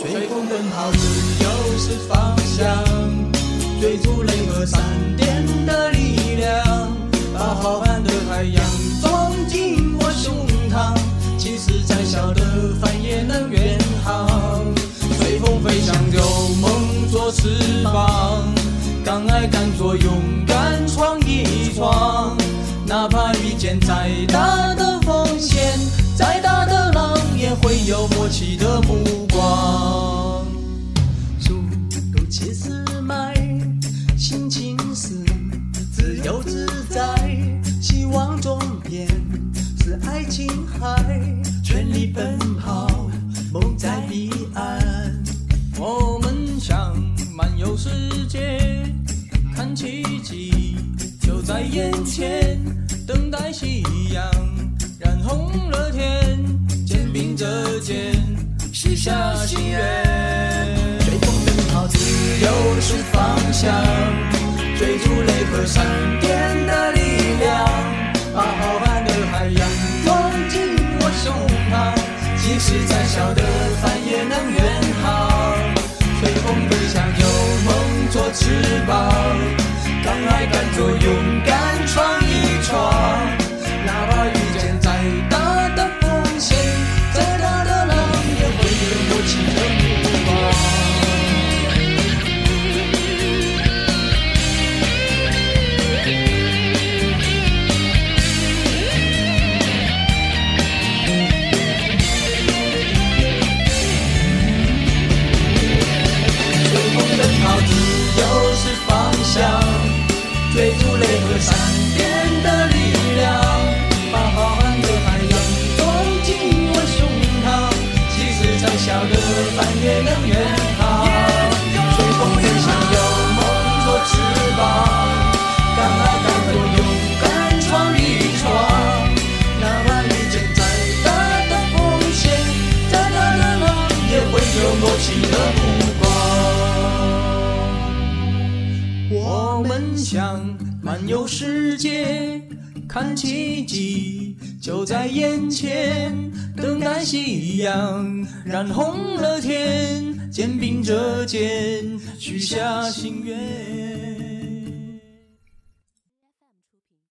随风奔跑，自由是方向，追逐雷和闪电的力量，把浩瀚的海洋装进我胸膛。即使再小的帆也能远航，随风飞翔，有梦做翅膀，敢爱敢做，勇敢闯一闯，哪怕遇见再大的风险，再大的浪，也会有默契的目光在，希望终点是爱琴海，全力奔跑，梦在彼岸。我们想漫游世界，看奇迹就在眼前，等待夕阳染红了天，肩并着肩许下心愿。随风奔跑，自由是方向，追逐雷和闪电的力量，把浩瀚的海洋装进我胸膛，即使再小的帆也能远航。随风飞翔，有梦做翅膀，敢爱敢做，勇有默契的目光。我们想漫游世界，看奇迹就在眼前，等待夕阳染红了天，肩并着肩许下心愿。